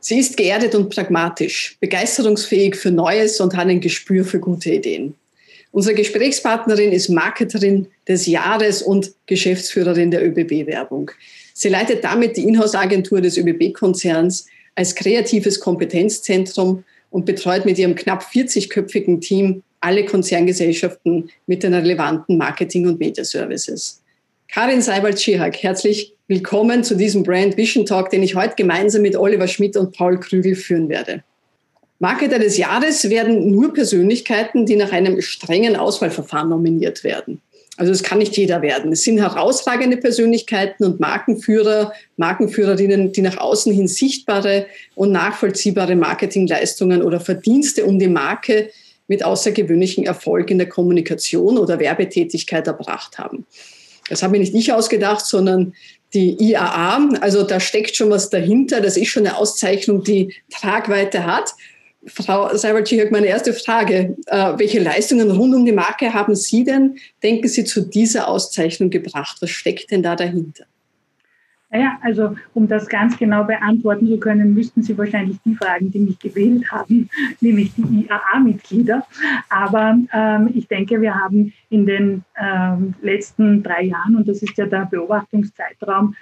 Sie ist geerdet und pragmatisch, begeisterungsfähig für Neues und hat ein Gespür für gute Ideen. Unsere Gesprächspartnerin ist Marketerin des Jahres und Geschäftsführerin der ÖBB-Werbung. Sie leitet damit die Inhouse-Agentur des ÖBB-Konzerns als kreatives Kompetenzzentrum und betreut mit ihrem knapp 40-köpfigen Team alle Konzerngesellschaften mit den relevanten Marketing- und Media-Services. Karin Seibald-Schihak, herzlich willkommen zu diesem Brand Vision Talk, den ich heute gemeinsam mit Oliver Schmidt und Paul Krügel führen werde. Marketer des Jahres werden nur Persönlichkeiten, die nach einem strengen Auswahlverfahren nominiert werden. Also es kann nicht jeder werden. Es sind herausragende Persönlichkeiten und Markenführer, Markenführerinnen, die nach außen hin sichtbare und nachvollziehbare Marketingleistungen oder Verdienste um die Marke mit außergewöhnlichem Erfolg in der Kommunikation oder Werbetätigkeit erbracht haben. Das habe nicht ich ausgedacht, sondern die IAA. Also da steckt schon was dahinter. Das ist schon eine Auszeichnung, die Tragweite hat. Frau Seibalczyk, meine erste Frage. Äh, welche Leistungen rund um die Marke haben Sie denn, denken Sie, zu dieser Auszeichnung gebracht? Was steckt denn da dahinter? Naja, also um das ganz genau beantworten zu können, müssten Sie wahrscheinlich die fragen, die mich gewählt haben, nämlich die IAA-Mitglieder. Aber ähm, ich denke, wir haben in den ähm, letzten drei Jahren, und das ist ja der Beobachtungszeitraum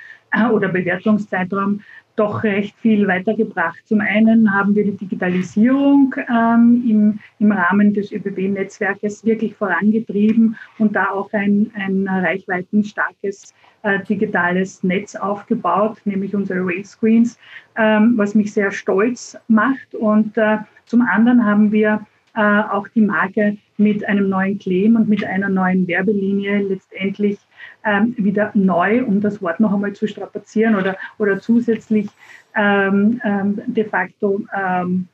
oder Bewertungszeitraum, doch recht viel weitergebracht. Zum einen haben wir die Digitalisierung ähm, im, im Rahmen des ÖBB-Netzwerkes wirklich vorangetrieben und da auch ein, ein reichweitenstarkes äh, digitales Netz aufgebaut, nämlich unsere Railscreens, ähm, was mich sehr stolz macht. Und äh, zum anderen haben wir äh, auch die Marke mit einem neuen Claim und mit einer neuen Werbelinie letztendlich ähm, wieder neu, um das Wort noch einmal zu strapazieren oder, oder zusätzlich ähm, ähm, de facto, ähm,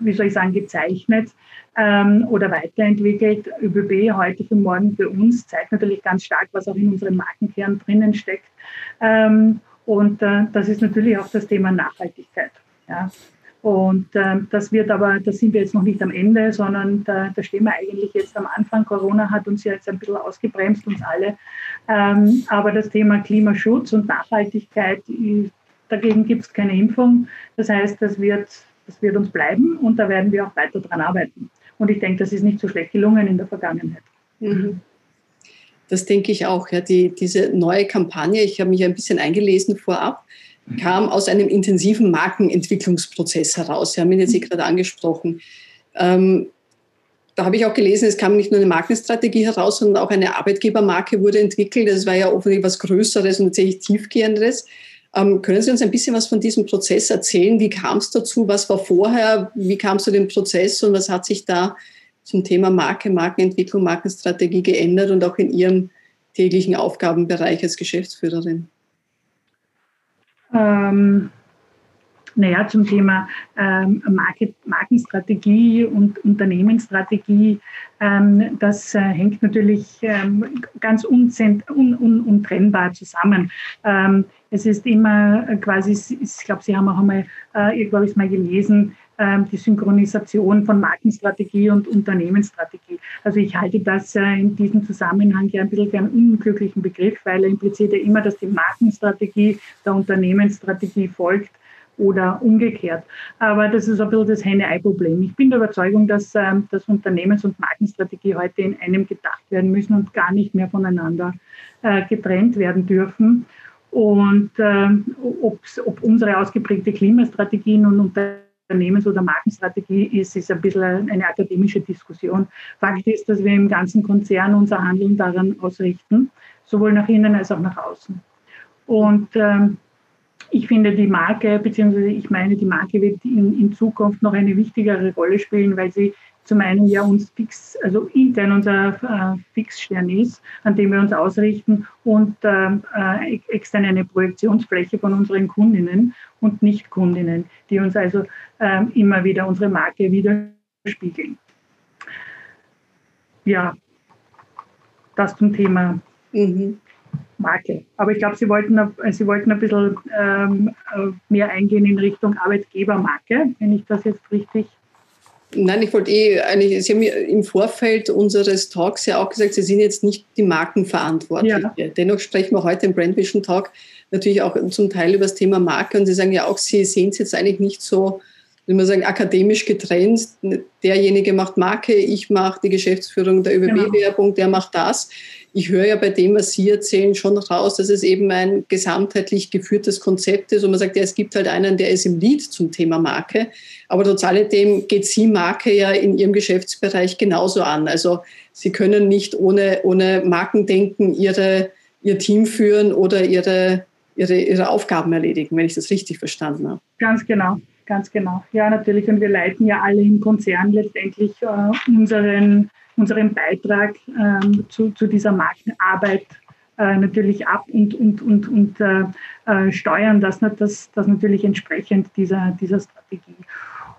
wie soll ich sagen, gezeichnet ähm, oder weiterentwickelt. ÖBB heute für morgen für uns zeigt natürlich ganz stark, was auch in unserem Markenkern drinnen steckt. Ähm, und äh, das ist natürlich auch das Thema Nachhaltigkeit. Ja. Und äh, das wird aber, da sind wir jetzt noch nicht am Ende, sondern da, da, stehen wir eigentlich jetzt am Anfang. Corona hat uns ja jetzt ein bisschen ausgebremst, uns alle. Ähm, aber das Thema Klimaschutz und Nachhaltigkeit, dagegen gibt es keine Impfung. Das heißt, das wird, das wird uns bleiben und da werden wir auch weiter dran arbeiten. Und ich denke, das ist nicht so schlecht gelungen in der Vergangenheit. Mhm. Das denke ich auch. Ja. Die, diese neue Kampagne, ich habe mich ein bisschen eingelesen vorab, kam aus einem intensiven Markenentwicklungsprozess heraus. Sie haben ihn jetzt eh gerade angesprochen. Ähm, da habe ich auch gelesen, es kam nicht nur eine Markenstrategie heraus, sondern auch eine Arbeitgebermarke wurde entwickelt. Das war ja offensichtlich was Größeres und tatsächlich tiefgehenderes. Ähm, können Sie uns ein bisschen was von diesem Prozess erzählen? Wie kam es dazu? Was war vorher? Wie kam es zu dem Prozess und was hat sich da zum Thema Marke, Markenentwicklung, Markenstrategie geändert und auch in Ihrem täglichen Aufgabenbereich als Geschäftsführerin? Ähm, naja, zum Thema ähm, Market, Markenstrategie und Unternehmensstrategie, ähm, das äh, hängt natürlich ähm, ganz un, un, untrennbar zusammen. Ähm, es ist immer quasi, ich glaube, Sie haben auch einmal, äh, irgendwo habe ich mal gelesen, die Synchronisation von Markenstrategie und Unternehmensstrategie. Also ich halte das äh, in diesem Zusammenhang ja ein bisschen für einen unglücklichen Begriff, weil er impliziert ja immer, dass die Markenstrategie der Unternehmensstrategie folgt oder umgekehrt. Aber das ist ein bisschen das Henne-Ei-Problem. Ich bin der Überzeugung, dass, ähm, dass Unternehmens- und Markenstrategie heute in einem gedacht werden müssen und gar nicht mehr voneinander äh, getrennt werden dürfen. Und äh, ob unsere ausgeprägte Klimastrategien und Unternehmens- oder Markenstrategie ist, ist ein bisschen eine akademische Diskussion. Fakt ist, dass wir im ganzen Konzern unser Handeln daran ausrichten, sowohl nach innen als auch nach außen. Und ähm, ich finde die Marke, beziehungsweise ich meine, die Marke wird in, in Zukunft noch eine wichtigere Rolle spielen, weil sie zum einen ja uns fix, also intern unser äh, Fixstern ist, an dem wir uns ausrichten und ähm, äh, extern eine Projektionsfläche von unseren Kundinnen und Nicht-Kundinnen, die uns also äh, immer wieder unsere Marke widerspiegeln. Ja, das zum Thema mhm. Marke. Aber ich glaube, Sie wollten, Sie wollten ein bisschen ähm, äh, mehr eingehen in Richtung Arbeitgebermarke, wenn ich das jetzt richtig Nein, ich wollte eh eigentlich, Sie haben im Vorfeld unseres Talks ja auch gesagt, Sie sind jetzt nicht die Markenverantwortliche. Ja. Dennoch sprechen wir heute im Brand Vision Talk natürlich auch zum Teil über das Thema Marke und Sie sagen ja auch, Sie sehen es jetzt eigentlich nicht so, wie man sagen, akademisch getrennt. Derjenige macht Marke, ich mache die Geschäftsführung der ÖBB-Werbung, genau. der macht das. Ich höre ja bei dem, was Sie erzählen, schon raus, dass es eben ein gesamtheitlich geführtes Konzept ist und man sagt, ja, es gibt halt einen, der ist im Lead zum Thema Marke. Aber trotz alledem geht Sie Marke ja in Ihrem Geschäftsbereich genauso an. Also Sie können nicht ohne, ohne Markendenken Ihre, Ihr Team führen oder Ihre, Ihre, Ihre Aufgaben erledigen, wenn ich das richtig verstanden habe. Ganz genau. Ganz genau. Ja, natürlich. Und wir leiten ja alle im Konzern letztendlich äh, unseren, unseren Beitrag ähm, zu, zu dieser Markenarbeit äh, natürlich ab und, und, und, und äh, äh steuern das, das, das natürlich entsprechend dieser, dieser Strategie.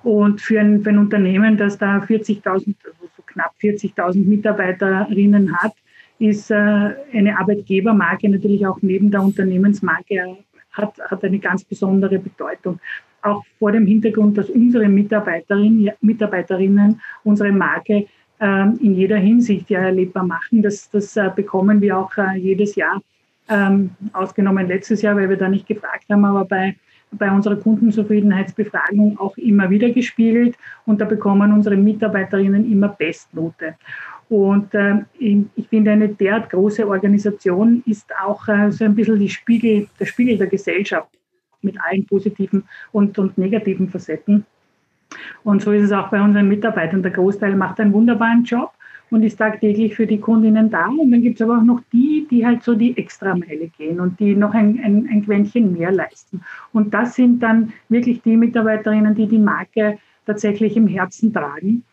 Und für ein, für ein Unternehmen, das da 40.000, also so knapp 40.000 Mitarbeiterinnen hat, ist äh, eine Arbeitgebermarke natürlich auch neben der Unternehmensmarke hat, hat eine ganz besondere Bedeutung auch vor dem Hintergrund, dass unsere Mitarbeiterinnen, Mitarbeiterinnen unsere Marke ähm, in jeder Hinsicht ja erlebbar machen. Das, das äh, bekommen wir auch äh, jedes Jahr, ähm, ausgenommen letztes Jahr, weil wir da nicht gefragt haben, aber bei, bei unserer Kundenzufriedenheitsbefragung auch immer wieder gespiegelt und da bekommen unsere Mitarbeiterinnen immer Bestnote. Und äh, ich finde, eine derart große Organisation ist auch äh, so ein bisschen Spiegel, der Spiegel der Gesellschaft mit allen positiven und, und negativen Facetten. Und so ist es auch bei unseren Mitarbeitern. Der Großteil macht einen wunderbaren Job und ist tagtäglich für die Kundinnen da. Und dann gibt es aber auch noch die, die halt so die Extrameile gehen und die noch ein, ein, ein Quäntchen mehr leisten. Und das sind dann wirklich die Mitarbeiterinnen, die die Marke tatsächlich im Herzen tragen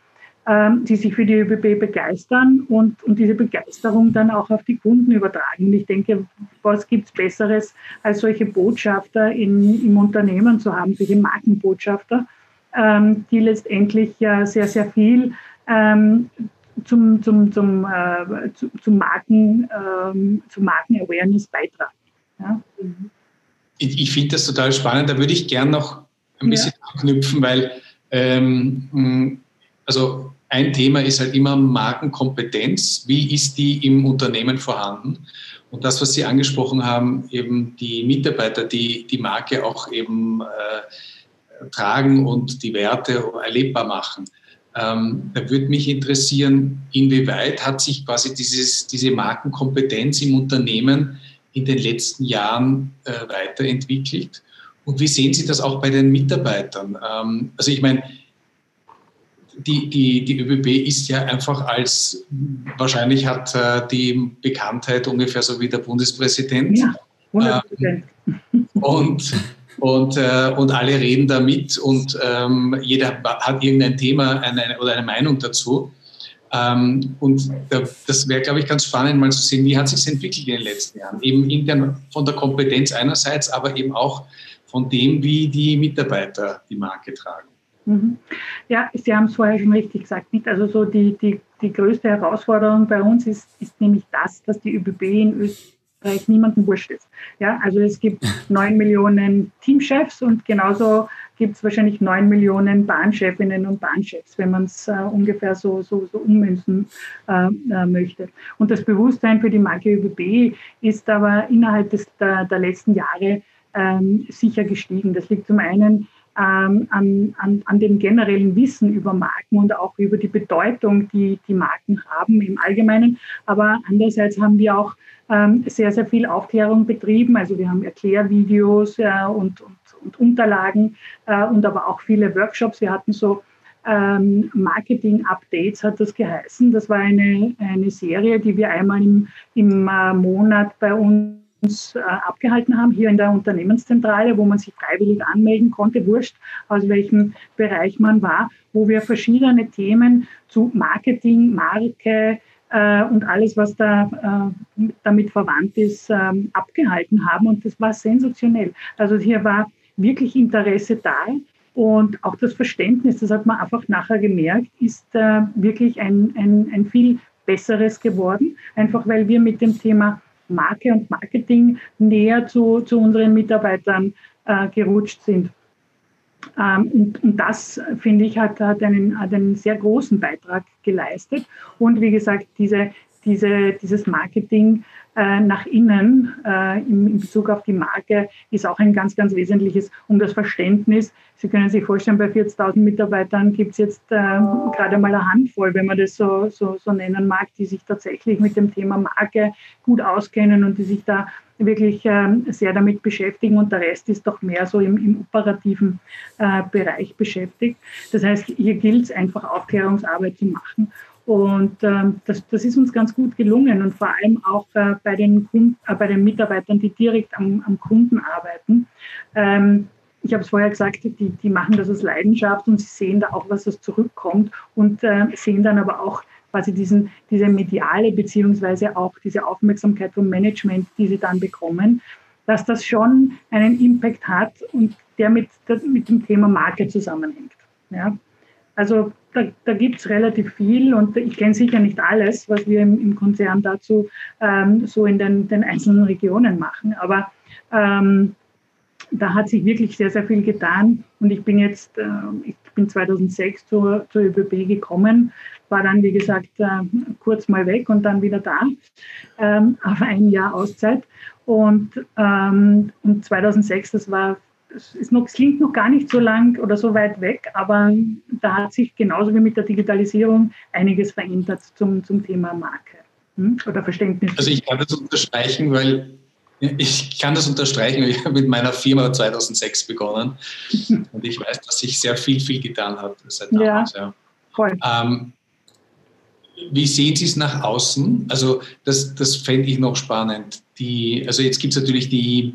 ähm, die sich für die ÖBB begeistern und, und diese Begeisterung dann auch auf die Kunden übertragen. Und ich denke, was gibt es Besseres, als solche Botschafter in, im Unternehmen zu haben, solche Markenbotschafter, ähm, die letztendlich ja sehr, sehr viel ähm, zum, zum, zum, äh, zu, zum Marken, ähm, zum Marken-Awareness beitragen. Ja? Ich, ich finde das total spannend. Da würde ich gern noch ein bisschen ja. anknüpfen, weil ähm, also ein Thema ist halt immer Markenkompetenz. Wie ist die im Unternehmen vorhanden? Und das, was Sie angesprochen haben, eben die Mitarbeiter, die die Marke auch eben äh, tragen und die Werte erlebbar machen. Ähm, da würde mich interessieren, inwieweit hat sich quasi dieses, diese Markenkompetenz im Unternehmen in den letzten Jahren äh, weiterentwickelt? Und wie sehen Sie das auch bei den Mitarbeitern? Ähm, also ich meine, die, die, die ÖBB ist ja einfach als, wahrscheinlich hat äh, die Bekanntheit ungefähr so wie der Bundespräsident. Ja, 100%. Ähm, und, und, äh, und alle reden da mit und ähm, jeder hat irgendein Thema eine, oder eine Meinung dazu. Ähm, und da, das wäre, glaube ich, ganz spannend mal zu sehen, wie hat sich entwickelt in den letzten Jahren. Eben intern von der Kompetenz einerseits, aber eben auch von dem, wie die Mitarbeiter die Marke tragen. Mhm. Ja, Sie haben es vorher schon richtig gesagt. Nicht? Also so die, die, die größte Herausforderung bei uns ist, ist nämlich das, dass die ÖBB in Österreich niemandem wurscht ist. Ja, also es gibt neun Millionen Teamchefs und genauso gibt es wahrscheinlich neun Millionen Bahnchefinnen und Bahnchefs, wenn man es äh, ungefähr so, so, so ummünzen äh, äh, möchte. Und das Bewusstsein für die Marke ÖBB ist aber innerhalb des, der, der letzten Jahre ähm, sicher gestiegen. Das liegt zum einen ähm, an, an, an dem generellen Wissen über Marken und auch über die Bedeutung, die die Marken haben im Allgemeinen. Aber andererseits haben wir auch ähm, sehr, sehr viel Aufklärung betrieben. Also wir haben Erklärvideos äh, und, und, und, Unterlagen äh, und aber auch viele Workshops. Wir hatten so ähm, Marketing-Updates hat das geheißen. Das war eine, eine Serie, die wir einmal im, im äh, Monat bei uns uns äh, abgehalten haben, hier in der Unternehmenszentrale, wo man sich freiwillig anmelden konnte, wurscht, aus welchem Bereich man war, wo wir verschiedene Themen zu Marketing, Marke äh, und alles, was da äh, damit verwandt ist, ähm, abgehalten haben. Und das war sensationell. Also hier war wirklich Interesse da. Und auch das Verständnis, das hat man einfach nachher gemerkt, ist äh, wirklich ein, ein, ein viel besseres geworden, einfach weil wir mit dem Thema Marke und Marketing näher zu, zu unseren Mitarbeitern äh, gerutscht sind. Ähm, und, und, das, finde ich, hat, hat, einen, hat einen sehr großen Beitrag geleistet. Und wie gesagt, diese, diese, dieses Marketing äh, nach innen äh, in, in, Bezug auf die Marke ist auch ein ganz, ganz wesentliches, um das Verständnis. Sie können sich vorstellen, bei 40.000 Mitarbeitern gibt es jetzt äh, gerade mal eine Handvoll, wenn man das so, so, so nennen mag, die sich tatsächlich mit dem Thema Marke gut auskennen und die sich da wirklich ähm, sehr damit beschäftigen und der Rest ist doch mehr so im, im operativen äh, Bereich beschäftigt. Das heißt, hier gilt es einfach Aufklärungsarbeit zu machen und ähm, das, das ist uns ganz gut gelungen und vor allem auch äh, bei, den Kunden, äh, bei den Mitarbeitern, die direkt am, am Kunden arbeiten. Ähm, ich habe es vorher gesagt, die, die machen das aus Leidenschaft und sie sehen da auch, was das zurückkommt und äh, sehen dann aber auch quasi diesen, diese mediale beziehungsweise auch diese Aufmerksamkeit vom Management, die sie dann bekommen, dass das schon einen Impact hat und der mit, der mit dem Thema Marke zusammenhängt. Ja? Also da, da gibt es relativ viel und ich kenne sicher nicht alles, was wir im, im Konzern dazu ähm, so in den, den, einzelnen Regionen machen. Aber ähm, da hat sich wirklich sehr, sehr viel getan. Und ich bin jetzt, äh, ich bin 2006 zur, zur ÖBB gekommen, war dann, wie gesagt, äh, kurz mal weg und dann wieder da, ähm, auf ein Jahr Auszeit. Und, ähm, und 2006, das war es, noch, es klingt noch gar nicht so lang oder so weit weg, aber da hat sich genauso wie mit der Digitalisierung einiges verändert zum, zum Thema Marke hm? oder Verständnis. Also ich kann das unterstreichen, weil ich kann das unterstreichen, ich habe mit meiner Firma 2006 begonnen und ich weiß, dass sich sehr viel, viel getan hat seit damals. Ja, ja. Voll. Ähm, wie sehen Sie es nach außen? Also das, das fände ich noch spannend. Die, also jetzt gibt es natürlich die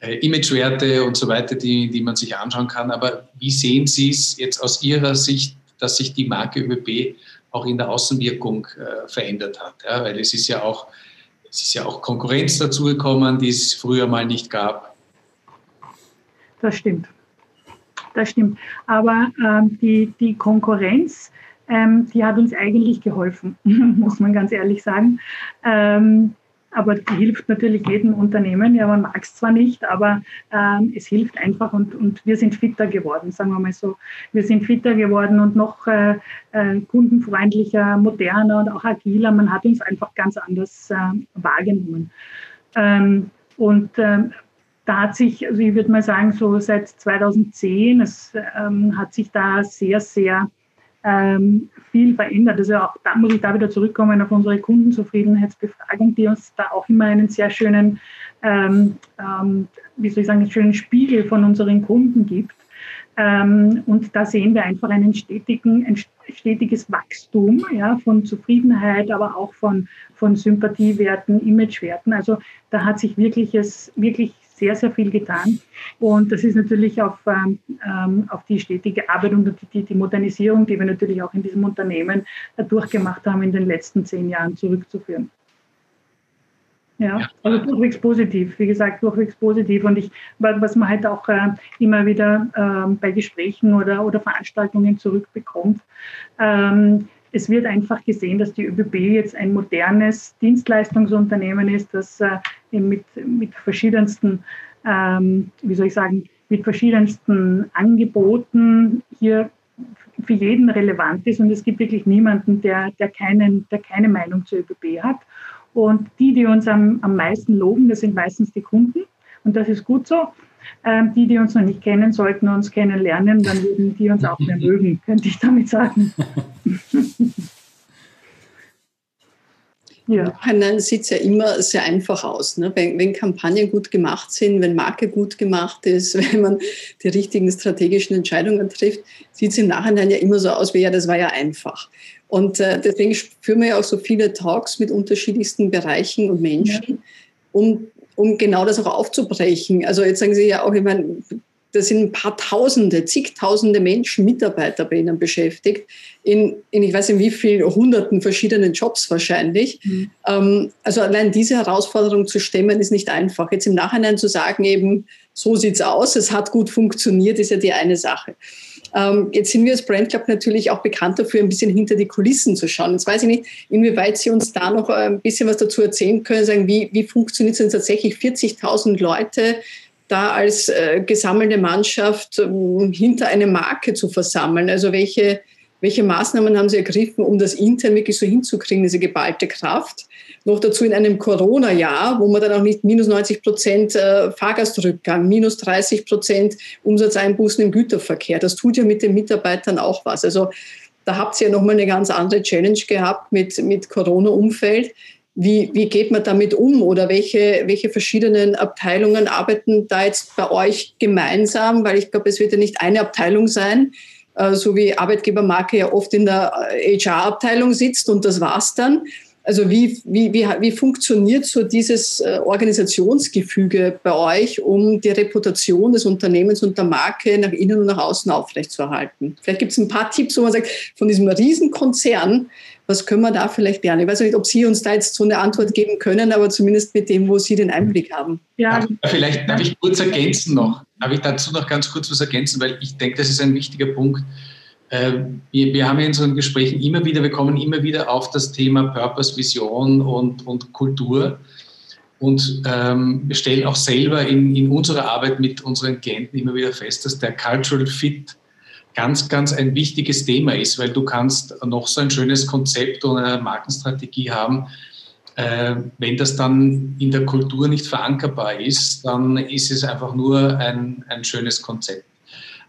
äh, Imagewerte und so weiter, die, die man sich anschauen kann. Aber wie sehen Sie es jetzt aus Ihrer Sicht, dass sich die Marke ÖBB auch in der Außenwirkung äh, verändert hat? Ja, weil es ist ja auch, es ist ja auch Konkurrenz dazugekommen, die es früher mal nicht gab. Das stimmt. Das stimmt. Aber ähm, die, die Konkurrenz, ähm, die hat uns eigentlich geholfen, muss man ganz ehrlich sagen. Ähm, aber die hilft natürlich jedem Unternehmen. Ja, man mag es zwar nicht, aber ähm, es hilft einfach und, und wir sind fitter geworden, sagen wir mal so. Wir sind fitter geworden und noch äh, äh, kundenfreundlicher, moderner und auch agiler. Man hat uns einfach ganz anders äh, wahrgenommen. Ähm, und ähm, da hat sich, also ich würde mal sagen, so seit 2010, es ähm, hat sich da sehr, sehr ähm, viel verändert. Also auch da muss ich da wieder zurückkommen auf unsere Kundenzufriedenheitsbefragung, die uns da auch immer einen sehr schönen, ähm, ähm, wie soll ich sagen, einen schönen Spiegel von unseren Kunden gibt. Ähm, und da sehen wir einfach einen stetigen, ein stetiges Wachstum ja, von Zufriedenheit, aber auch von, von Sympathiewerten, Imagewerten. Also da hat sich wirklich, es, wirklich sehr, sehr viel getan. Und das ist natürlich auf, ähm, ähm, auf die stetige Arbeit und die, die, Modernisierung, die wir natürlich auch in diesem Unternehmen durchgemacht haben in den letzten zehn Jahren zurückzuführen. Ja, also durchwegs positiv, wie gesagt, durchwegs positiv. Und ich, was man halt auch äh, immer wieder äh, bei Gesprächen oder, oder Veranstaltungen zurückbekommt, ähm, es wird einfach gesehen, dass die ÖBB jetzt ein modernes Dienstleistungsunternehmen ist, das äh, mit, mit verschiedensten, ähm, wie soll ich sagen, mit verschiedensten Angeboten hier für jeden relevant ist und es gibt wirklich niemanden, der, der, keinen, der keine Meinung zur ÖBB hat. Und die, die uns am, am meisten loben, das sind meistens die Kunden und das ist gut so. Ähm, die, die uns noch nicht kennen, sollten uns kennenlernen, dann würden die uns auch mehr mögen, könnte ich damit sagen. Ja. Nachhinein sieht es ja immer sehr einfach aus. Ne? Wenn, wenn, Kampagnen gut gemacht sind, wenn Marke gut gemacht ist, wenn man die richtigen strategischen Entscheidungen trifft, sieht es im Nachhinein ja immer so aus, wie ja, das war ja einfach. Und äh, deswegen führen wir ja auch so viele Talks mit unterschiedlichsten Bereichen und Menschen, ja. um um genau das auch aufzubrechen. Also jetzt sagen Sie ja auch, ich meine, da sind ein paar Tausende, zigtausende Menschen, Mitarbeiter bei Ihnen beschäftigt, in, in ich weiß nicht wie vielen hunderten verschiedenen Jobs wahrscheinlich. Mhm. Ähm, also allein diese Herausforderung zu stemmen, ist nicht einfach. Jetzt im Nachhinein zu sagen, eben, so sieht's aus, es hat gut funktioniert, ist ja die eine Sache. Ähm, jetzt sind wir als Brand Club natürlich auch bekannt dafür, ein bisschen hinter die Kulissen zu schauen. Jetzt weiß ich nicht, inwieweit Sie uns da noch ein bisschen was dazu erzählen können, sagen, wie, wie funktioniert es denn tatsächlich 40.000 Leute, da als äh, gesammelte Mannschaft ähm, hinter eine Marke zu versammeln? Also welche, welche Maßnahmen haben Sie ergriffen, um das intern wirklich so hinzukriegen, diese geballte Kraft? Noch dazu in einem Corona-Jahr, wo man dann auch nicht minus 90 Prozent äh, Fahrgastrückgang, minus 30 Prozent Umsatzeinbußen im Güterverkehr. Das tut ja mit den Mitarbeitern auch was. Also da habt ihr ja nochmal eine ganz andere Challenge gehabt mit, mit Corona-Umfeld. Wie, wie geht man damit um oder welche, welche verschiedenen Abteilungen arbeiten da jetzt bei euch gemeinsam? Weil ich glaube, es wird ja nicht eine Abteilung sein, äh, so wie Arbeitgebermarke ja oft in der HR-Abteilung sitzt und das war's dann. Also wie, wie, wie, wie funktioniert so dieses äh, Organisationsgefüge bei euch, um die Reputation des Unternehmens und der Marke nach innen und nach außen aufrechtzuerhalten? Vielleicht gibt es ein paar Tipps, wo man sagt, von diesem Riesenkonzern, was können wir da vielleicht lernen? Ich weiß nicht, ob Sie uns da jetzt so eine Antwort geben können, aber zumindest mit dem, wo Sie den Einblick haben. Ja, vielleicht darf ich kurz ergänzen noch. Darf ich dazu noch ganz kurz was ergänzen, weil ich denke, das ist ein wichtiger Punkt wir, wir, haben in unseren Gesprächen immer wieder, wir kommen immer wieder auf das Thema Purpose, Vision und, und Kultur und ähm, wir stellen auch selber in, in unserer Arbeit mit unseren Klienten immer wieder fest, dass der Cultural Fit ganz, ganz ein wichtiges Thema ist, weil du kannst noch so ein schönes Konzept oder eine Markenstrategie haben, äh, wenn das dann in der Kultur nicht verankerbar ist, dann ist es einfach nur ein, ein schönes Konzept.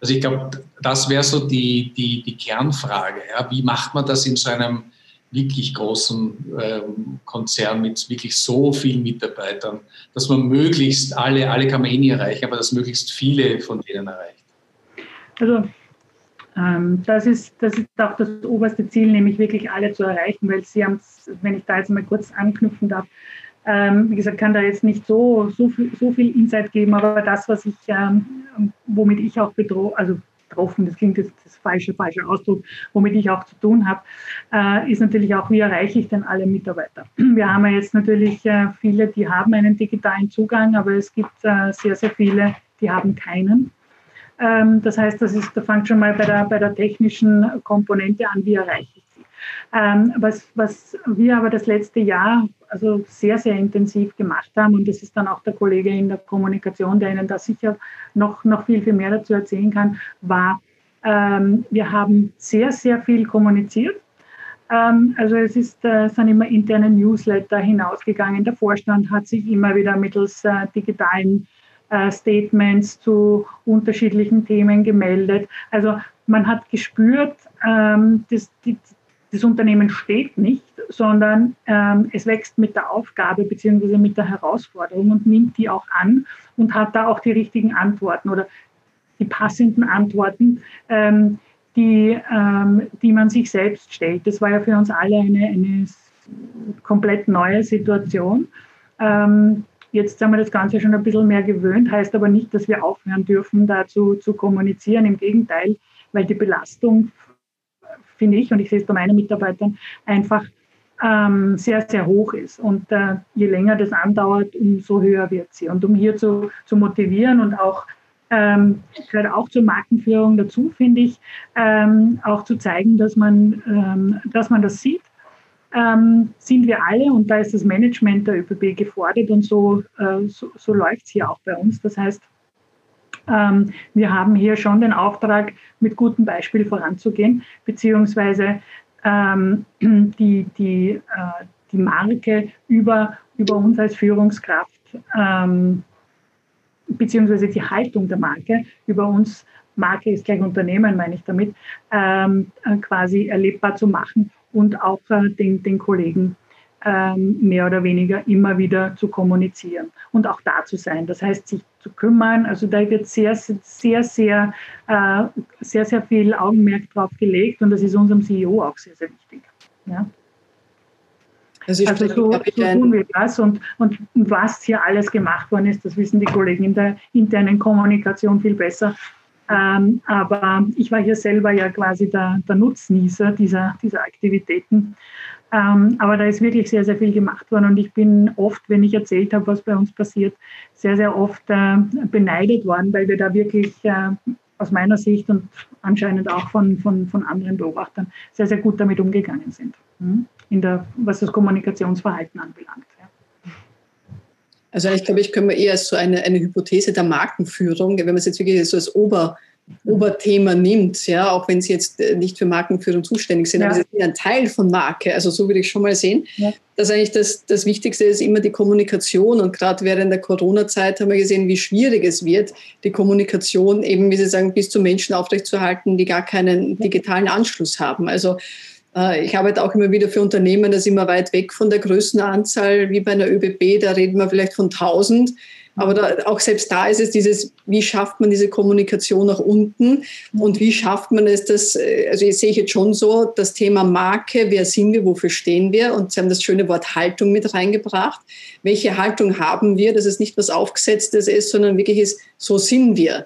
Also ich glaube, das wäre so die, die, die Kernfrage. Ja? Wie macht man das in so einem wirklich großen ähm, Konzern mit wirklich so vielen Mitarbeitern, dass man möglichst alle, alle kann man eh nie erreichen, aber dass möglichst viele von denen erreicht? Also ähm, das, ist, das ist auch das oberste Ziel, nämlich wirklich alle zu erreichen, weil Sie haben, wenn ich da jetzt mal kurz anknüpfen darf, ähm, wie gesagt, kann da jetzt nicht so, so, viel, so viel Insight geben, aber das, was ich, ähm, womit ich auch bedroht, also betroffen, das klingt jetzt das falsche, falsche Ausdruck, womit ich auch zu tun habe, äh, ist natürlich auch, wie erreiche ich denn alle Mitarbeiter? Wir haben ja jetzt natürlich äh, viele, die haben einen digitalen Zugang, aber es gibt äh, sehr, sehr viele, die haben keinen. Ähm, das heißt, das ist, da fängt schon mal bei der, bei der technischen Komponente an, wie erreiche ich sie. Ähm, was, was wir aber das letzte Jahr also sehr, sehr intensiv gemacht haben. Und das ist dann auch der Kollege in der Kommunikation, der Ihnen da sicher noch, noch viel, viel mehr dazu erzählen kann, war, ähm, wir haben sehr, sehr viel kommuniziert. Ähm, also es ist, äh, sind immer interne Newsletter hinausgegangen. Der Vorstand hat sich immer wieder mittels äh, digitalen äh, Statements zu unterschiedlichen Themen gemeldet. Also man hat gespürt, ähm, dass die, das Unternehmen steht nicht, sondern ähm, es wächst mit der Aufgabe bzw. mit der Herausforderung und nimmt die auch an und hat da auch die richtigen Antworten oder die passenden Antworten, ähm, die, ähm, die man sich selbst stellt. Das war ja für uns alle eine, eine komplett neue Situation. Ähm, jetzt sind wir das Ganze schon ein bisschen mehr gewöhnt, heißt aber nicht, dass wir aufhören dürfen, dazu zu kommunizieren. Im Gegenteil, weil die Belastung finde ich, und ich sehe es bei meinen Mitarbeitern, einfach ähm, sehr, sehr hoch ist. Und äh, je länger das andauert, umso höher wird sie. Und um hier zu, zu motivieren und auch ähm, gehört auch zur Markenführung dazu, finde ich, ähm, auch zu zeigen, dass man, ähm, dass man das sieht. Ähm, sind wir alle und da ist das Management der ÖBB gefordert und so, äh, so, so läuft es hier auch bei uns. Das heißt, wir haben hier schon den Auftrag, mit gutem Beispiel voranzugehen, beziehungsweise ähm, die, die, äh, die Marke über, über uns als Führungskraft, ähm, beziehungsweise die Haltung der Marke über uns, Marke ist gleich Unternehmen, meine ich damit, ähm, äh, quasi erlebbar zu machen und auch äh, den, den Kollegen ähm, mehr oder weniger immer wieder zu kommunizieren und auch da zu sein. Das heißt, sich zu kümmern. Also da wird sehr, sehr, sehr, äh, sehr, sehr viel Augenmerk drauf gelegt und das ist unserem CEO auch sehr, sehr wichtig. Ja. Also, also so, so tun wir das und, und was hier alles gemacht worden ist, das wissen die Kollegen in der internen Kommunikation viel besser. Ähm, aber ich war hier selber ja quasi der, der Nutznießer dieser, dieser Aktivitäten ähm, aber da ist wirklich sehr, sehr viel gemacht worden und ich bin oft, wenn ich erzählt habe, was bei uns passiert, sehr, sehr oft äh, beneidet worden, weil wir da wirklich äh, aus meiner Sicht und anscheinend auch von, von, von anderen Beobachtern sehr, sehr gut damit umgegangen sind, hm? in der, was das Kommunikationsverhalten anbelangt. Also ich glaube, ich komme eher als so eine, eine Hypothese der Markenführung, wenn man es jetzt wirklich so als Ober, Oberthema nimmt, ja, auch wenn sie jetzt äh, nicht für Markenführung zuständig sind, ja. aber sie sind ein Teil von Marke. Also so würde ich schon mal sehen, ja. dass eigentlich das, das Wichtigste ist immer die Kommunikation. Und gerade während der Corona-Zeit haben wir gesehen, wie schwierig es wird, die Kommunikation eben, wie Sie sagen, bis zu Menschen aufrechtzuerhalten, die gar keinen digitalen Anschluss haben. Also äh, ich arbeite auch immer wieder für Unternehmen, das immer weit weg von der Größenanzahl wie bei einer ÖBB, da reden wir vielleicht von 1000. Aber da, auch selbst da ist es dieses, wie schafft man diese Kommunikation nach unten und wie schafft man es, dass, äh, also ich sehe jetzt schon so, das Thema Marke, wer sind wir, wofür stehen wir? Und Sie haben das schöne Wort Haltung mit reingebracht. Welche Haltung haben wir, dass es nicht was Aufgesetztes ist, sondern wirklich ist, so sind wir.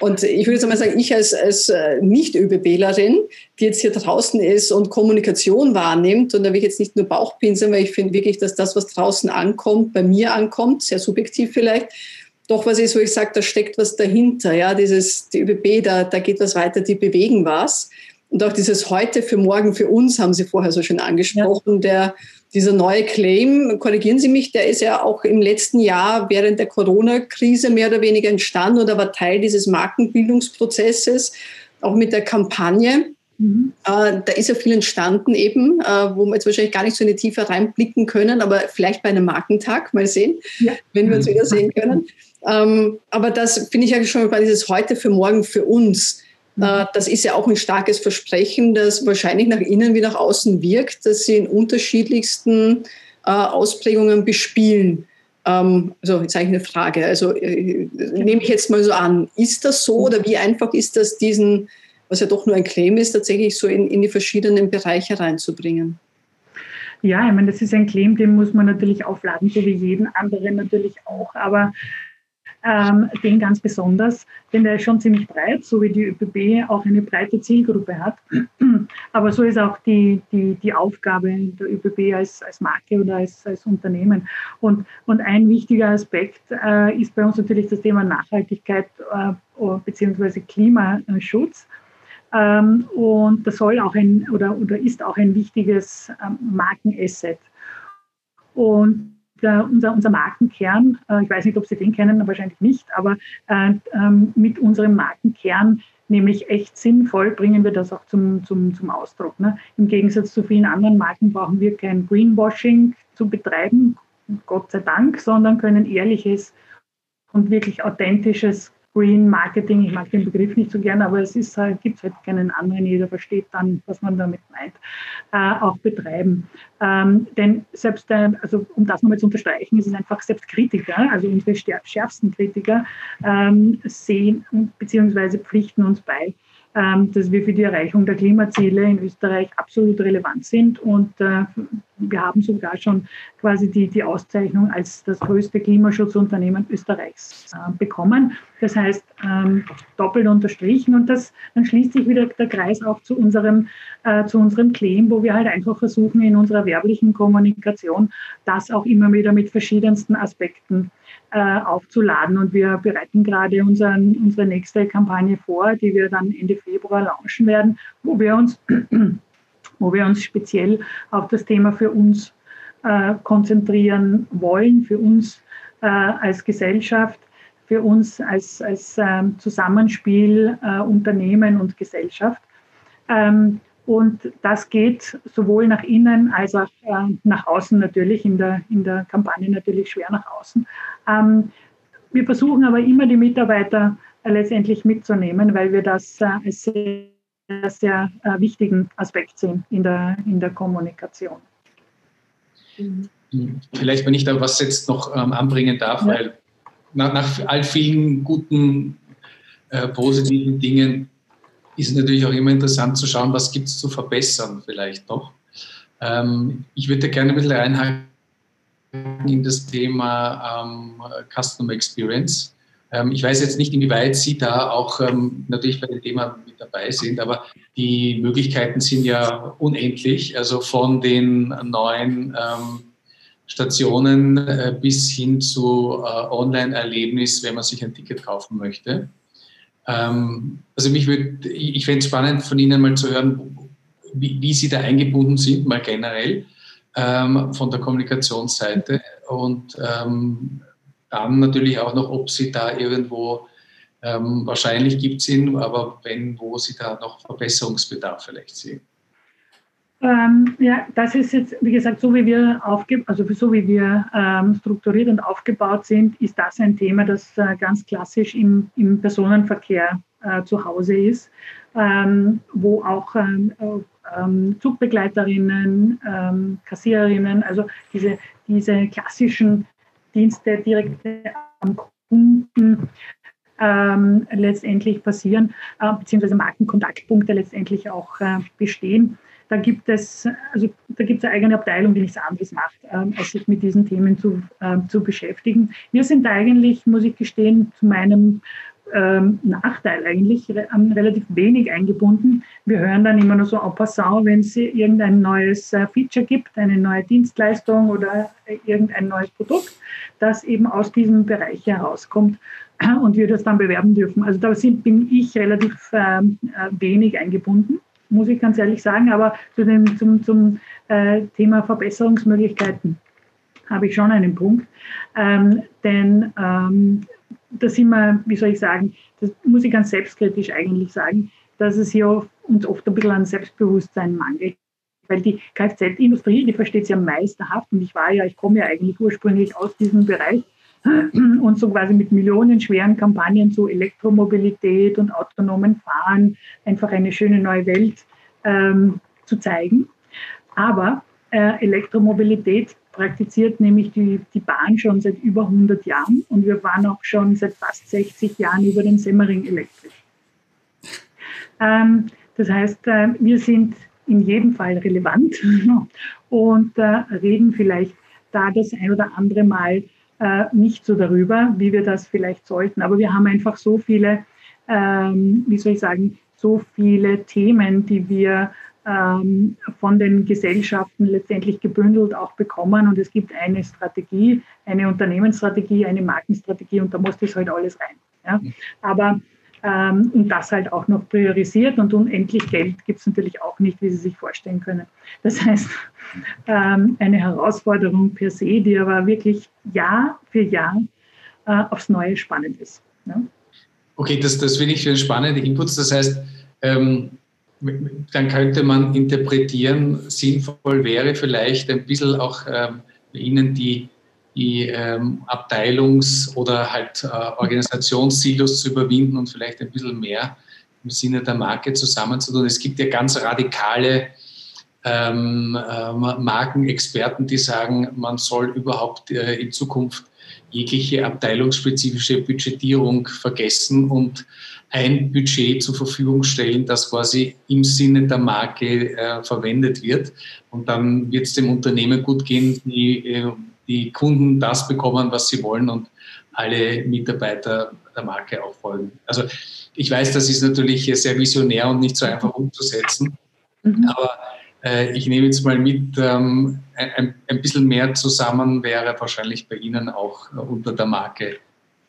Und ich würde jetzt einmal sagen, ich als, als äh, Nicht-ÖBBlerin, die jetzt hier draußen ist und Kommunikation wahrnimmt, und da will ich jetzt nicht nur Bauchpinseln, weil ich finde wirklich, dass das, was draußen ankommt, bei mir ankommt, sehr subjektiv vielleicht, doch was ist, wo ich sage, da steckt was dahinter. Ja, dieses, die ÖBB, da, da geht was weiter, die bewegen was. Und auch dieses heute für morgen für uns haben Sie vorher so schön angesprochen, ja. der dieser neue Claim, korrigieren Sie mich, der ist ja auch im letzten Jahr während der Corona-Krise mehr oder weniger entstanden oder war Teil dieses Markenbildungsprozesses, auch mit der Kampagne. Mhm. Äh, da ist ja viel entstanden eben, äh, wo wir jetzt wahrscheinlich gar nicht so in die Tiefe reinblicken können, aber vielleicht bei einem Markentag mal sehen, ja. wenn wir uns wieder sehen können. Ähm, aber das finde ich ja schon bei dieses heute für morgen für uns das ist ja auch ein starkes Versprechen, das wahrscheinlich nach innen wie nach außen wirkt, dass sie in unterschiedlichsten äh, Ausprägungen bespielen. Ähm, also jetzt eigentlich eine Frage. Also äh, nehme ich jetzt mal so an, ist das so oder wie einfach ist das, diesen, was ja doch nur ein Claim ist, tatsächlich so in, in die verschiedenen Bereiche reinzubringen? Ja, ich meine, das ist ein Claim, den muss man natürlich aufladen, so wie jeden anderen natürlich auch. Aber ähm, den ganz besonders, denn der ist schon ziemlich breit, so wie die ÖPB auch eine breite Zielgruppe hat. Aber so ist auch die, die, die Aufgabe der ÖPB als, als Marke oder als, als Unternehmen. Und, und ein wichtiger Aspekt äh, ist bei uns natürlich das Thema Nachhaltigkeit äh, bzw. Klimaschutz. Ähm, und das soll auch ein oder, oder ist auch ein wichtiges ähm, Markenasset. Und der, unser, unser Markenkern, äh, ich weiß nicht, ob Sie den kennen, wahrscheinlich nicht, aber äh, ähm, mit unserem Markenkern, nämlich echt sinnvoll, bringen wir das auch zum, zum, zum Ausdruck. Ne? Im Gegensatz zu vielen anderen Marken brauchen wir kein Greenwashing zu betreiben, Gott sei Dank, sondern können ehrliches und wirklich authentisches Green Marketing, ich mag den Begriff nicht so gern, aber es ist, äh, gibt halt keinen anderen, jeder versteht dann, was man damit meint, äh, auch betreiben. Ähm, denn selbst, äh, also um das nochmal zu unterstreichen, es einfach selbst Kritiker, also unsere schärfsten Kritiker, ähm, sehen bzw. pflichten uns bei, dass wir für die Erreichung der Klimaziele in Österreich absolut relevant sind. Und äh, wir haben sogar schon quasi die, die Auszeichnung als das größte Klimaschutzunternehmen Österreichs äh, bekommen. Das heißt, ähm, doppelt unterstrichen. Und das, dann schließt sich wieder der Kreis auch zu unserem, äh, zu unserem Claim, wo wir halt einfach versuchen, in unserer werblichen Kommunikation das auch immer wieder mit verschiedensten Aspekten äh, aufzuladen. Und wir bereiten gerade unseren, unsere nächste Kampagne vor, die wir dann Ende Februar launchen werden, wo wir uns, wo wir uns speziell auf das Thema für uns äh, konzentrieren wollen, für uns äh, als Gesellschaft, für uns als, als ähm, Zusammenspiel äh, Unternehmen und Gesellschaft. Ähm, und das geht sowohl nach innen als auch äh, nach außen natürlich, in der, in der Kampagne natürlich schwer nach außen. Ähm, wir versuchen aber immer die Mitarbeiter äh, letztendlich mitzunehmen, weil wir das äh, als sehr, sehr äh, wichtigen Aspekt sehen in der, in der Kommunikation. Vielleicht, wenn ich da was jetzt noch ähm, anbringen darf, ja. weil nach, nach, all vielen guten, äh, positiven Dingen ist natürlich auch immer interessant zu schauen, was gibt es zu verbessern vielleicht noch. Ähm, ich würde gerne ein bisschen reinhaken in das Thema ähm, Customer Experience. Ähm, ich weiß jetzt nicht, inwieweit Sie da auch ähm, natürlich bei dem Thema mit dabei sind, aber die Möglichkeiten sind ja unendlich, also von den neuen ähm, Stationen äh, bis hin zu äh, Online-Erlebnis, wenn man sich ein Ticket kaufen möchte. Ähm, also mich würde, ich fände es spannend von Ihnen mal zu hören, wie, wie Sie da eingebunden sind, mal generell ähm, von der Kommunikationsseite und ähm, dann natürlich auch noch, ob Sie da irgendwo ähm, wahrscheinlich gibt es ihn, aber wenn, wo Sie da noch Verbesserungsbedarf vielleicht sehen. Ähm, ja, das ist jetzt, wie gesagt, so wie wir aufge also so wie wir ähm, strukturiert und aufgebaut sind, ist das ein Thema, das äh, ganz klassisch im, im Personenverkehr äh, zu Hause ist, ähm, wo auch ähm, ähm, Zugbegleiterinnen, ähm, Kassiererinnen, also diese, diese klassischen Dienste direkt am Kunden letztendlich passieren, äh, beziehungsweise Markenkontaktpunkte letztendlich auch äh, bestehen. Da gibt es, also da gibt es eine eigene Abteilung, die nichts anderes macht, ähm, als sich mit diesen Themen zu, äh, zu beschäftigen. Wir sind eigentlich, muss ich gestehen, zu meinem ähm, Nachteil eigentlich an relativ wenig eingebunden. Wir hören dann immer nur so en passant, wenn es irgendein neues äh, Feature gibt, eine neue Dienstleistung oder äh, irgendein neues Produkt, das eben aus diesem Bereich herauskommt und wir das dann bewerben dürfen. Also da sind, bin ich relativ ähm, äh, wenig eingebunden, muss ich ganz ehrlich sagen. Aber zu dem, zum, zum äh, Thema Verbesserungsmöglichkeiten habe ich schon einen Punkt. Ähm, denn ähm, da sind wir, wie soll ich sagen, das muss ich ganz selbstkritisch eigentlich sagen, dass es hier uns oft ein bisschen an Selbstbewusstsein mangelt. Weil die Kfz-Industrie, die versteht es ja meisterhaft und ich war ja, ich komme ja eigentlich ursprünglich aus diesem Bereich und so quasi mit millionenschweren Kampagnen zu Elektromobilität und autonomen Fahren einfach eine schöne neue Welt ähm, zu zeigen. Aber äh, Elektromobilität praktiziert nämlich die, die Bahn schon seit über 100 Jahren und wir waren auch schon seit fast 60 Jahren über den Semmering elektrisch. Ähm, das heißt, äh, wir sind in jedem Fall relevant und äh, reden vielleicht da das ein oder andere Mal äh, nicht so darüber, wie wir das vielleicht sollten. Aber wir haben einfach so viele, ähm, wie soll ich sagen, so viele Themen, die wir ähm, von den Gesellschaften letztendlich gebündelt auch bekommen. Und es gibt eine Strategie, eine Unternehmensstrategie, eine Markenstrategie und da muss das halt alles rein. Ja? Aber ähm, und das halt auch noch priorisiert und unendlich Geld gibt es natürlich auch nicht, wie Sie sich vorstellen können. Das heißt, ähm, eine Herausforderung per se, die aber wirklich Jahr für Jahr äh, aufs Neue spannend ist. Ja? Okay, das, das finde ich spannende Inputs. Das heißt, ähm, dann könnte man interpretieren, sinnvoll wäre vielleicht ein bisschen auch ähm, Ihnen die, die ähm, Abteilungs- oder halt äh, Organisationssilos zu überwinden und vielleicht ein bisschen mehr im Sinne der Marke zusammenzutun. Es gibt ja ganz radikale ähm, äh, Markenexperten, die sagen, man soll überhaupt äh, in Zukunft jegliche abteilungsspezifische Budgetierung vergessen und ein Budget zur Verfügung stellen, das quasi im Sinne der Marke äh, verwendet wird. Und dann wird es dem Unternehmen gut gehen, die, äh, die Kunden das bekommen, was sie wollen und alle Mitarbeiter der Marke auch folgen. Also ich weiß, das ist natürlich sehr visionär und nicht so einfach umzusetzen, mhm. aber äh, ich nehme jetzt mal mit, ähm, ein, ein bisschen mehr zusammen wäre wahrscheinlich bei Ihnen auch unter der Marke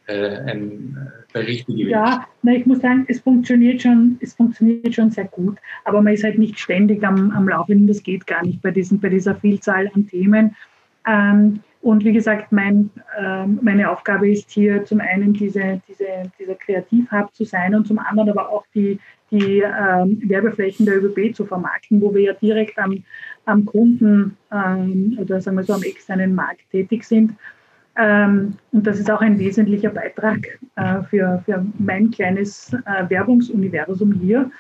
äh, ein, äh, der richtige Weg. Ja, na, ich muss sagen, es funktioniert, schon, es funktioniert schon sehr gut, aber man ist halt nicht ständig am, am Laufenden, das geht gar nicht bei, diesen, bei dieser Vielzahl an Themen. Ähm, und wie gesagt, mein, ähm, meine Aufgabe ist hier zum einen diese, diese, dieser Kreativhub zu sein und zum anderen aber auch die, die ähm, Werbeflächen der ÖBB zu vermarkten, wo wir ja direkt am, am Kunden ähm, oder sagen wir so am externen Markt tätig sind. Ähm, und das ist auch ein wesentlicher Beitrag äh, für, für mein kleines äh, Werbungsuniversum hier.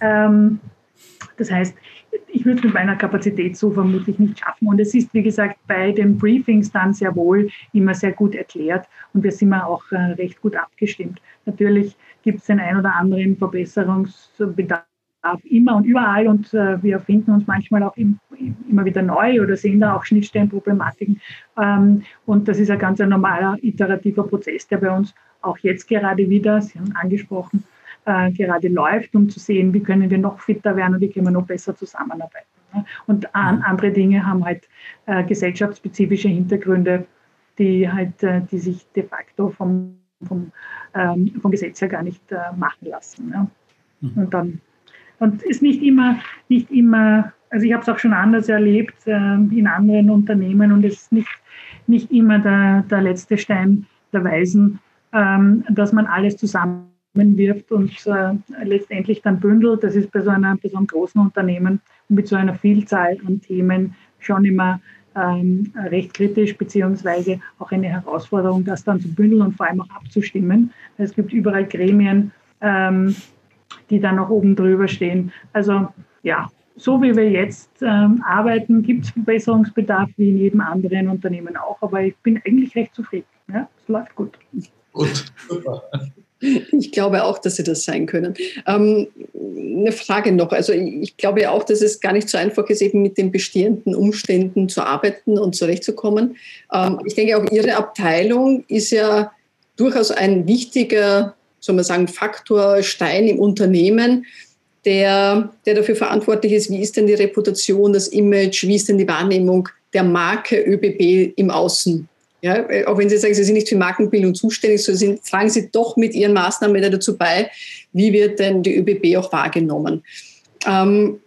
Ähm, das heißt, ich würde es mit meiner Kapazität so vermutlich nicht schaffen. Und es ist, wie gesagt, bei den Briefings dann sehr wohl immer sehr gut erklärt und wir sind auch äh, recht gut abgestimmt. Natürlich gibt es den ein oder anderen Verbesserungsbedarf immer und überall und äh, wir finden uns manchmal auch im, immer wieder neu oder sehen da auch Schnittstellenproblematiken. Ähm, und das ist ein ganz normaler iterativer Prozess, der bei uns auch jetzt gerade wieder, Sie haben angesprochen, äh, gerade läuft, um zu sehen, wie können wir noch fitter werden und wie können wir noch besser zusammenarbeiten. Ne? Und an, andere Dinge haben halt äh, gesellschaftsspezifische Hintergründe, die halt, äh, die sich de facto vom, vom, ähm, vom Gesetz her gar nicht äh, machen lassen. Ja? Mhm. Und dann und ist nicht immer, nicht immer, also ich habe es auch schon anders erlebt äh, in anderen Unternehmen und es ist nicht, nicht immer der, der letzte Stein weisen, ähm, dass man alles zusammenwirft und äh, letztendlich dann bündelt. Das ist bei so, einer, bei so einem großen Unternehmen mit so einer Vielzahl an Themen schon immer ähm, recht kritisch, beziehungsweise auch eine Herausforderung, das dann zu bündeln und vor allem auch abzustimmen. Es gibt überall Gremien, ähm, die dann noch oben drüber stehen. Also ja, so wie wir jetzt ähm, arbeiten, gibt es Verbesserungsbedarf wie in jedem anderen Unternehmen auch, aber ich bin eigentlich recht zufrieden. Ja, es läuft gut. Gut, super. Ich glaube auch, dass sie das sein können. Ähm, eine Frage noch. Also ich glaube auch, dass es gar nicht so einfach ist, eben mit den bestehenden Umständen zu arbeiten und zurechtzukommen. Ähm, ich denke auch Ihre Abteilung ist ja durchaus ein wichtiger, soll man sagen, Faktor, Stein im Unternehmen, der, der dafür verantwortlich ist, wie ist denn die Reputation, das Image, wie ist denn die Wahrnehmung der Marke ÖBB im Außen. Ja, auch wenn Sie sagen, Sie sind nicht für Markenbildung zuständig, so sind, tragen Sie doch mit Ihren Maßnahmen dazu bei, wie wird denn die ÖBB auch wahrgenommen. Ähm,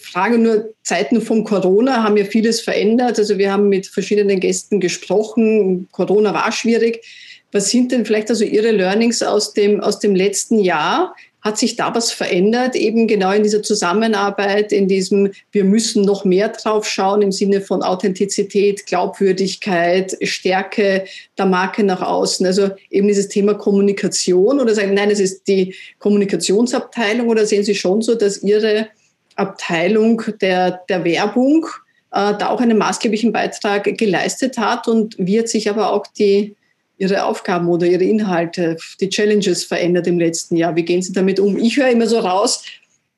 Frage nur, Zeiten von Corona haben ja vieles verändert. Also wir haben mit verschiedenen Gästen gesprochen. Corona war schwierig. Was sind denn vielleicht also Ihre Learnings aus dem, aus dem letzten Jahr? Hat sich da was verändert, eben genau in dieser Zusammenarbeit, in diesem, wir müssen noch mehr drauf schauen im Sinne von Authentizität, Glaubwürdigkeit, Stärke der Marke nach außen? Also eben dieses Thema Kommunikation oder sagen, nein, es ist die Kommunikationsabteilung oder sehen Sie schon so, dass Ihre Abteilung der, der Werbung äh, da auch einen maßgeblichen Beitrag geleistet hat und wird sich aber auch die Ihre Aufgaben oder Ihre Inhalte, die Challenges verändert im letzten Jahr? Wie gehen Sie damit um? Ich höre immer so raus,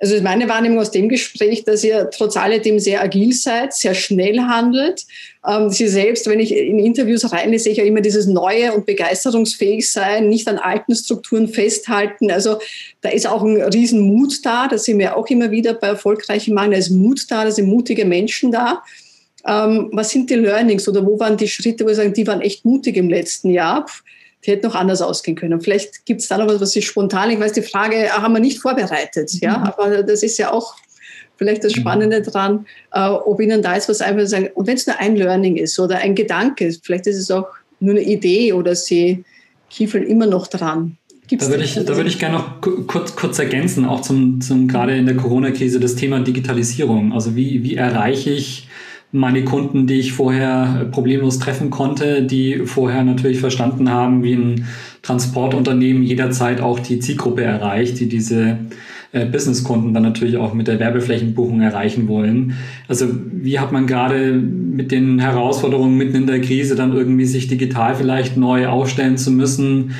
also ist meine Wahrnehmung aus dem Gespräch, dass ihr trotz alledem sehr agil seid, sehr schnell handelt. Ähm, Sie selbst, wenn ich in Interviews reine, sehe ich ja immer dieses Neue und begeisterungsfähig sein, nicht an alten Strukturen festhalten. Also da ist auch ein Riesenmut da. Das sehen wir auch immer wieder bei erfolgreichen Mann. Da ist Mut da, da sind mutige Menschen da. Ähm, was sind die Learnings oder wo waren die Schritte, wo Sie sagen, die waren echt mutig im letzten Jahr? Die hätten noch anders ausgehen können. Vielleicht gibt es da noch was, was Sie spontan, ich weiß, die Frage haben wir nicht vorbereitet, mhm. ja, aber das ist ja auch vielleicht das mhm. Spannende dran, äh, ob Ihnen da ist was einfach sagen, und wenn es nur ein Learning ist oder ein Gedanke, vielleicht ist es auch nur eine Idee oder Sie kiefeln immer noch dran. Gibt's da würde ich, da würde ich gerne noch kurz, kurz ergänzen, auch zum, zum gerade in der Corona-Krise, das Thema Digitalisierung. Also wie, wie erreiche ich meine Kunden, die ich vorher problemlos treffen konnte, die vorher natürlich verstanden haben, wie ein Transportunternehmen jederzeit auch die Zielgruppe erreicht, die diese äh, Businesskunden dann natürlich auch mit der Werbeflächenbuchung erreichen wollen. Also wie hat man gerade mit den Herausforderungen mitten in der Krise dann irgendwie sich digital vielleicht neu aufstellen zu müssen?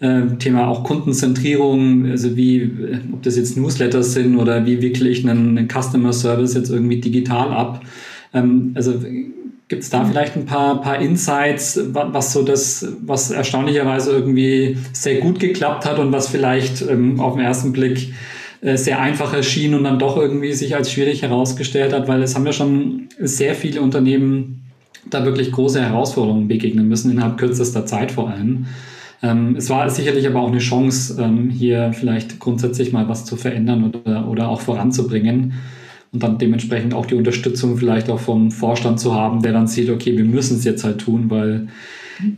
Äh, Thema auch Kundenzentrierung, also wie, äh, ob das jetzt Newsletters sind oder wie wickle ich einen Customer Service jetzt irgendwie digital ab? Ähm, also gibt es da vielleicht ein paar, paar Insights, was so das, was erstaunlicherweise irgendwie sehr gut geklappt hat und was vielleicht ähm, auf den ersten Blick äh, sehr einfach erschien und dann doch irgendwie sich als schwierig herausgestellt hat, weil es haben ja schon sehr viele Unternehmen da wirklich große Herausforderungen begegnen müssen, innerhalb kürzester Zeit vor allem. Ähm, es war sicherlich aber auch eine Chance, ähm, hier vielleicht grundsätzlich mal was zu verändern oder, oder auch voranzubringen und dann dementsprechend auch die Unterstützung vielleicht auch vom Vorstand zu haben, der dann sieht, okay, wir müssen es jetzt halt tun, weil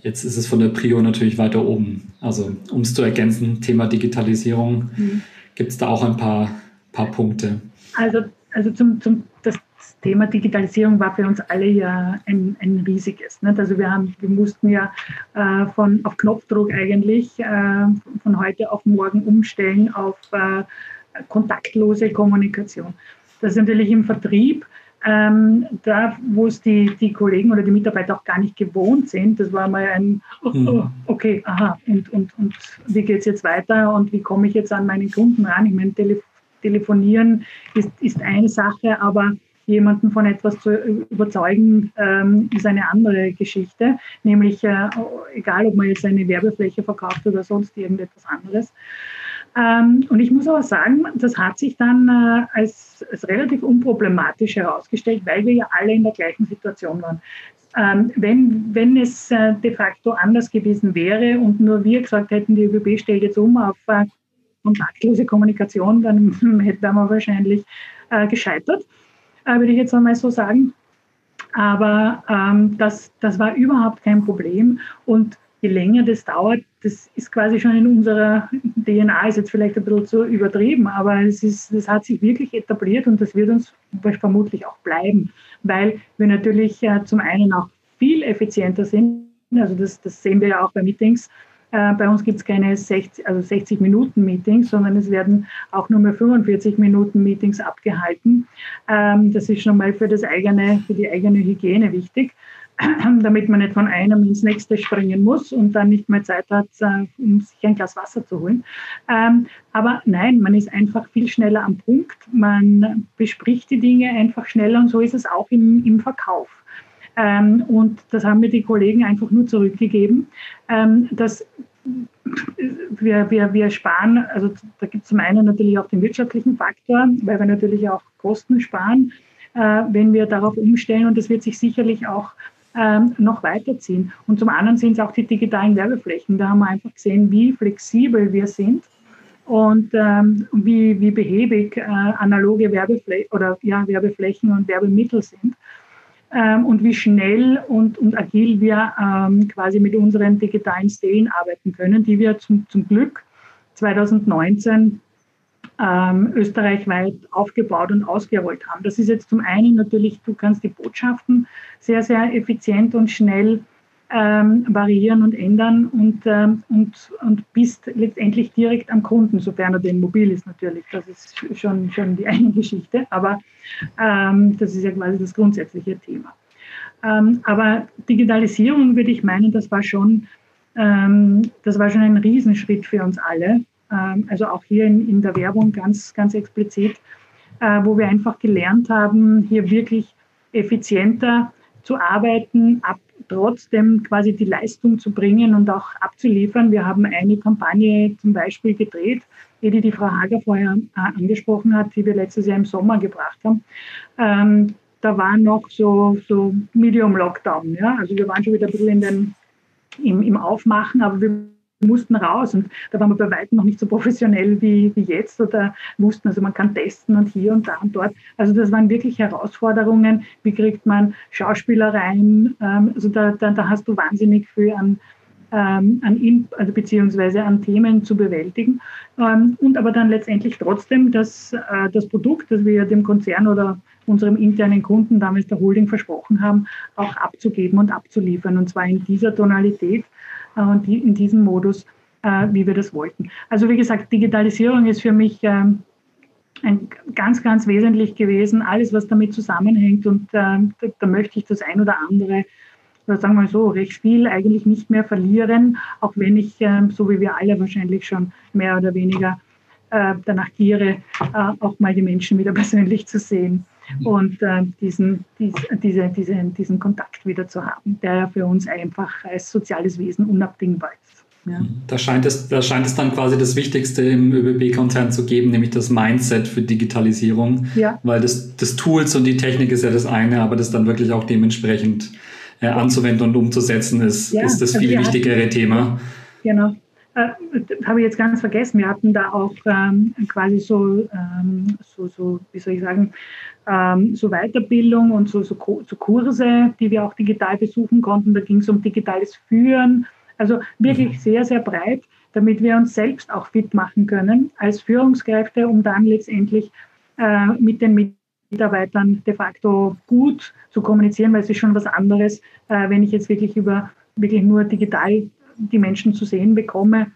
jetzt ist es von der Prio natürlich weiter oben. Also um es zu ergänzen, Thema Digitalisierung, mhm. gibt es da auch ein paar, paar Punkte. Also, also zum, zum das Thema Digitalisierung war für uns alle ja ein, ein riesiges. Nicht? Also wir, haben, wir mussten ja äh, von, auf Knopfdruck eigentlich äh, von heute auf morgen umstellen auf äh, kontaktlose Kommunikation. Das ist natürlich im Vertrieb, ähm, da wo es die, die Kollegen oder die Mitarbeiter auch gar nicht gewohnt sind. Das war mal ein, oh, mhm. oh, okay, aha, und, und, und wie geht es jetzt weiter und wie komme ich jetzt an meinen Kunden ran? Ich meine, Tele telefonieren ist, ist eine Sache, aber jemanden von etwas zu überzeugen, ähm, ist eine andere Geschichte. Nämlich, äh, egal ob man jetzt eine Werbefläche verkauft oder sonst irgendetwas anderes. Ähm, und ich muss aber sagen, das hat sich dann äh, als, als, relativ unproblematisch herausgestellt, weil wir ja alle in der gleichen Situation waren. Ähm, wenn, wenn es äh, de facto anders gewesen wäre und nur wir gesagt hätten, die ÖBB stellt jetzt um auf äh, kontaktlose Kommunikation, dann hätten wir wahrscheinlich äh, gescheitert, äh, würde ich jetzt einmal so sagen. Aber ähm, das, das war überhaupt kein Problem. Und je länger das dauert, das ist quasi schon in unserer DNA, ist jetzt vielleicht ein bisschen zu übertrieben, aber es ist, das hat sich wirklich etabliert und das wird uns vermutlich auch bleiben, weil wir natürlich äh, zum einen auch viel effizienter sind. Also das, das sehen wir ja auch bei Meetings. Äh, bei uns gibt es keine 60, also 60 Minuten Meetings, sondern es werden auch nur mehr 45 Minuten Meetings abgehalten. Ähm, das ist schon mal für, das eigene, für die eigene Hygiene wichtig. damit man nicht von einem ins nächste springen muss und dann nicht mehr Zeit hat, äh, um sich ein Glas Wasser zu holen. Ähm, aber nein, man ist einfach viel schneller am Punkt. Man bespricht die Dinge einfach schneller und so ist es auch im, im Verkauf. Ähm, und das haben mir die Kollegen einfach nur zurückgegeben, ähm, dass wir, wir, wir sparen, also da gibt es zum einen natürlich auch den wirtschaftlichen Faktor, weil wir natürlich auch Kosten sparen, äh, wenn wir darauf umstellen und das wird sich sicherlich auch ähm, noch weiterziehen. Und zum anderen sind es auch die digitalen Werbeflächen. Da haben wir einfach gesehen, wie flexibel wir sind und ähm, wie, wie behäbig äh, analoge Werbeflächen oder ja, Werbeflächen und Werbemittel sind. Ähm, und wie schnell und, und agil wir ähm, quasi mit unseren digitalen Stelen arbeiten können, die wir zum, zum Glück 2019 ähm, österreichweit aufgebaut und ausgerollt haben. Das ist jetzt zum einen natürlich, du kannst die Botschaften sehr, sehr effizient und schnell ähm, variieren und ändern und, ähm, und, und bist letztendlich direkt am Kunden, sofern er denn mobil ist natürlich. Das ist schon, schon die eine Geschichte, aber ähm, das ist ja quasi das grundsätzliche Thema. Ähm, aber Digitalisierung würde ich meinen, das war schon, ähm, das war schon ein Riesenschritt für uns alle. Ähm, also auch hier in, in der Werbung ganz, ganz explizit, äh, wo wir einfach gelernt haben, hier wirklich effizienter zu arbeiten, ab, trotzdem quasi die Leistung zu bringen und auch abzuliefern. Wir haben eine Kampagne zum Beispiel gedreht, die die Frau Hager vorher äh, angesprochen hat, die wir letztes Jahr im Sommer gebracht haben. Ähm, da war noch so, so Medium Lockdown. Ja? Also wir waren schon wieder ein bisschen in den, im, im Aufmachen, aber wir mussten raus und da waren wir bei weitem noch nicht so professionell wie, wie jetzt oder wussten, also man kann testen und hier und da und dort. Also das waren wirklich Herausforderungen. Wie kriegt man Schauspieler rein? Ähm, also da, da, da hast du wahnsinnig viel an, ähm, an also beziehungsweise an Themen zu bewältigen. Ähm, und aber dann letztendlich trotzdem das, äh, das Produkt, das wir dem Konzern oder unserem internen Kunden, damals der Holding, versprochen haben, auch abzugeben und abzuliefern. Und zwar in dieser Tonalität, und die, in diesem Modus, äh, wie wir das wollten. Also wie gesagt, Digitalisierung ist für mich ähm, ein, ganz, ganz wesentlich gewesen. Alles, was damit zusammenhängt und äh, da, da, möchte ich das ein oder andere, oder sagen wir mal so, recht viel eigentlich nicht mehr verlieren, auch wenn ich, äh, so wie wir alle wahrscheinlich schon mehr oder weniger äh, danach giere, äh, auch mal die Menschen wieder persönlich zu sehen und äh, diesen, dies, diese, diese, diesen Kontakt wieder zu haben, der für uns einfach als soziales Wesen unabdingbar ist. Ja. Da, scheint es, da scheint es dann quasi das Wichtigste im ÖBB-Konzern zu geben, nämlich das Mindset für Digitalisierung. Ja. Weil das, das Tools und die Technik ist ja das eine, aber das dann wirklich auch dementsprechend äh, anzuwenden und umzusetzen ist, ja, ist das also viel wichtigere Thema. Genau äh, habe ich jetzt ganz vergessen, wir hatten da auch ähm, quasi so, ähm, so, so, wie soll ich sagen, ähm, so Weiterbildung und so, so, so, Kurse, die wir auch digital besuchen konnten. Da ging es um digitales Führen. Also wirklich mhm. sehr, sehr breit, damit wir uns selbst auch fit machen können als Führungskräfte, um dann letztendlich äh, mit den Mitarbeitern de facto gut zu kommunizieren, weil es ist schon was anderes, äh, wenn ich jetzt wirklich über wirklich nur digital die Menschen zu sehen bekomme.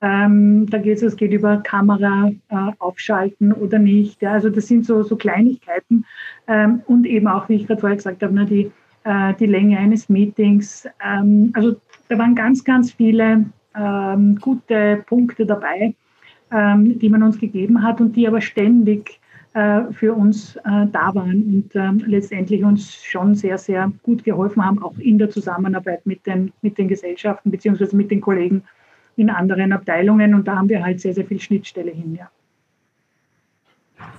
Ähm, da geht es, es geht über Kamera äh, aufschalten oder nicht. Ja, also das sind so, so Kleinigkeiten ähm, und eben auch, wie ich gerade vorher gesagt habe, ne, die, äh, die Länge eines Meetings. Ähm, also da waren ganz, ganz viele ähm, gute Punkte dabei, ähm, die man uns gegeben hat und die aber ständig äh, für uns äh, da waren und ähm, letztendlich uns schon sehr, sehr gut geholfen haben, auch in der Zusammenarbeit mit den, mit den Gesellschaften beziehungsweise mit den Kollegen in anderen Abteilungen. Und da haben wir halt sehr, sehr viel Schnittstelle hin, ja.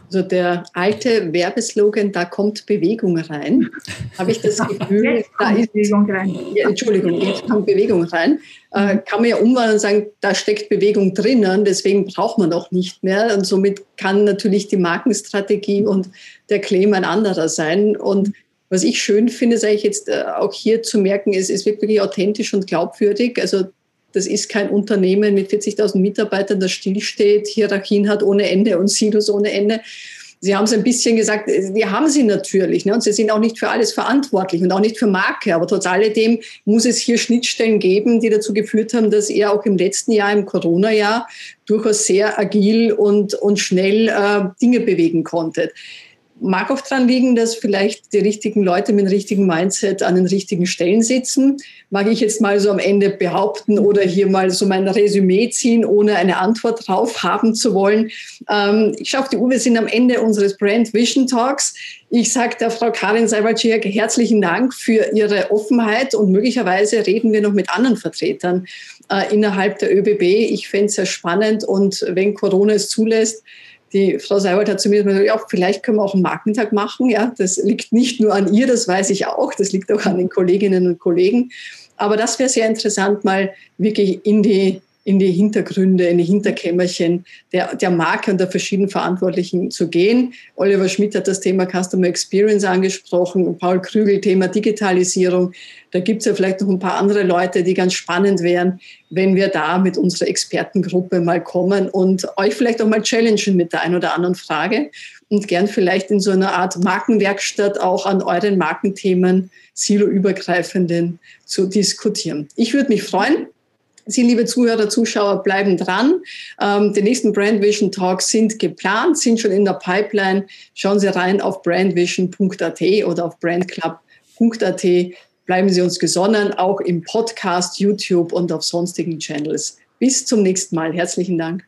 Also der alte Werbeslogan, da kommt Bewegung rein, habe ich das Gefühl, da ist Bewegung rein. Ja, Entschuldigung, jetzt kommt Bewegung rein. Äh, kann man ja umwandeln und sagen, da steckt Bewegung drinnen, deswegen braucht man auch nicht mehr. Und somit kann natürlich die Markenstrategie und der Claim ein anderer sein. Und Was ich schön finde, sage ich jetzt äh, auch hier zu merken, ist, ist wirklich authentisch und glaubwürdig. Also das ist kein Unternehmen mit 40.000 Mitarbeitern, das stillsteht, Hierarchien hat ohne Ende und Silos ohne Ende. Sie haben es ein bisschen gesagt, wir haben sie natürlich. Ne? Und sie sind auch nicht für alles verantwortlich und auch nicht für Marke. Aber trotz alledem muss es hier Schnittstellen geben, die dazu geführt haben, dass ihr auch im letzten Jahr, im Corona-Jahr, durchaus sehr agil und, und schnell äh, Dinge bewegen konntet mag auch daran liegen, dass vielleicht die richtigen Leute mit dem richtigen Mindset an den richtigen Stellen sitzen. Mag ich jetzt mal so am Ende behaupten oder hier mal so mein Resümee ziehen, ohne eine Antwort drauf haben zu wollen. Ähm, ich schaue die Uhr, wir sind am Ende unseres Brand Vision Talks. Ich sage der Frau Karin Seibalciak herzlichen Dank für Ihre Offenheit und möglicherweise reden wir noch mit anderen Vertretern äh, innerhalb der ÖBB. Ich fände es sehr spannend und wenn Corona es zulässt, die Frau Seiwald hat zu mir gesagt, ja, vielleicht können wir auch einen Markentag machen. Ja, das liegt nicht nur an ihr, das weiß ich auch. Das liegt auch an den Kolleginnen und Kollegen. Aber das wäre sehr interessant, mal wirklich in die in die Hintergründe, in die Hinterkämmerchen der, der Marke und der verschiedenen Verantwortlichen zu gehen. Oliver Schmidt hat das Thema Customer Experience angesprochen, Paul Krügel Thema Digitalisierung. Da gibt es ja vielleicht noch ein paar andere Leute, die ganz spannend wären, wenn wir da mit unserer Expertengruppe mal kommen und euch vielleicht auch mal challengen mit der einen oder anderen Frage und gern vielleicht in so einer Art Markenwerkstatt auch an euren Markenthemen siloübergreifenden zu diskutieren. Ich würde mich freuen, Sie, liebe Zuhörer, Zuschauer, bleiben dran. Ähm, die nächsten Brand Vision Talks sind geplant, sind schon in der Pipeline. Schauen Sie rein auf brandvision.at oder auf brandclub.at. Bleiben Sie uns gesonnen, auch im Podcast, YouTube und auf sonstigen Channels. Bis zum nächsten Mal. Herzlichen Dank.